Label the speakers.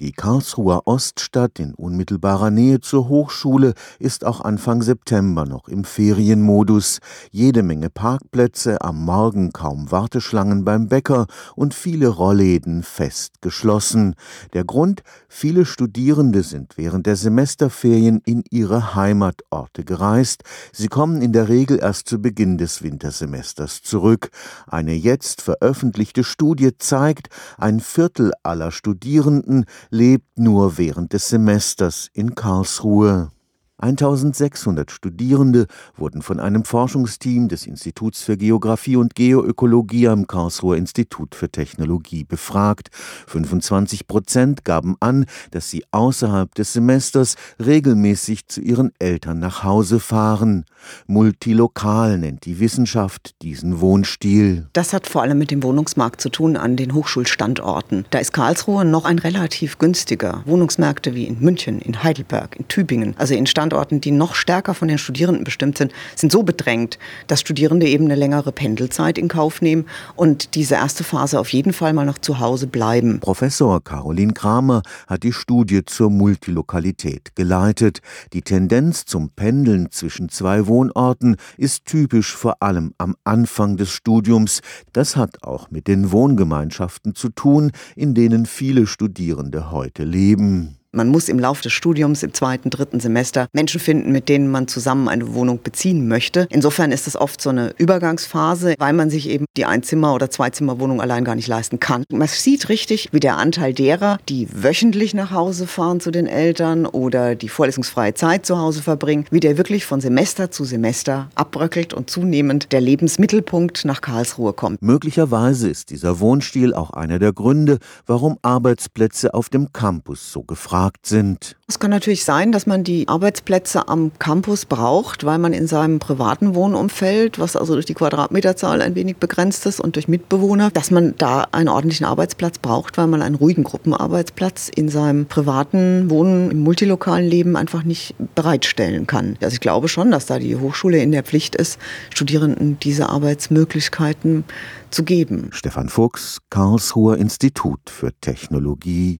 Speaker 1: Die Karlsruher Oststadt in unmittelbarer Nähe zur Hochschule ist auch Anfang September noch im Ferienmodus. Jede Menge Parkplätze, am Morgen kaum Warteschlangen beim Bäcker und viele Rollläden fest geschlossen. Der Grund? Viele Studierende sind während der Semesterferien in ihre Heimatorte gereist. Sie kommen in der Regel erst zu Beginn des Wintersemesters zurück. Eine jetzt veröffentlichte Studie zeigt, ein Viertel aller Studierenden lebt nur während des Semesters in Karlsruhe. 1600 Studierende wurden von einem Forschungsteam des Instituts für Geographie und Geoökologie am Karlsruher Institut für Technologie befragt. 25 Prozent gaben an, dass sie außerhalb des Semesters regelmäßig zu ihren Eltern nach Hause fahren. Multilokal nennt die Wissenschaft diesen Wohnstil.
Speaker 2: Das hat vor allem mit dem Wohnungsmarkt zu tun an den Hochschulstandorten. Da ist Karlsruhe noch ein relativ günstiger. Wohnungsmärkte wie in München, in Heidelberg, in Tübingen, also in Standorten Standorten, die noch stärker von den Studierenden bestimmt sind, sind so bedrängt, dass Studierende eben eine längere Pendelzeit in Kauf nehmen und diese erste Phase auf jeden Fall mal noch zu Hause bleiben.
Speaker 1: Professor Caroline Kramer hat die Studie zur Multilokalität geleitet. Die Tendenz zum Pendeln zwischen zwei Wohnorten ist typisch vor allem am Anfang des Studiums. Das hat auch mit den Wohngemeinschaften zu tun, in denen viele Studierende heute leben.
Speaker 2: Man muss im Laufe des Studiums im zweiten, dritten Semester Menschen finden, mit denen man zusammen eine Wohnung beziehen möchte. Insofern ist das oft so eine Übergangsphase, weil man sich eben die Einzimmer- oder Zweizimmerwohnung allein gar nicht leisten kann. Man sieht richtig, wie der Anteil derer, die wöchentlich nach Hause fahren zu den Eltern oder die vorlesungsfreie Zeit zu Hause verbringen, wie der wirklich von Semester zu Semester abbröckelt und zunehmend der Lebensmittelpunkt nach Karlsruhe kommt.
Speaker 1: Möglicherweise ist dieser Wohnstil auch einer der Gründe, warum Arbeitsplätze auf dem Campus so gefragt gefragt sind.
Speaker 2: Es kann natürlich sein, dass man die Arbeitsplätze am Campus braucht, weil man in seinem privaten Wohnumfeld, was also durch die Quadratmeterzahl ein wenig begrenzt ist und durch Mitbewohner, dass man da einen ordentlichen Arbeitsplatz braucht, weil man einen ruhigen Gruppenarbeitsplatz in seinem privaten Wohnen, im multilokalen Leben einfach nicht bereitstellen kann. Also ich glaube schon, dass da die Hochschule in der Pflicht ist, Studierenden diese Arbeitsmöglichkeiten zu geben.
Speaker 1: Stefan Fuchs, Karlsruher Institut für Technologie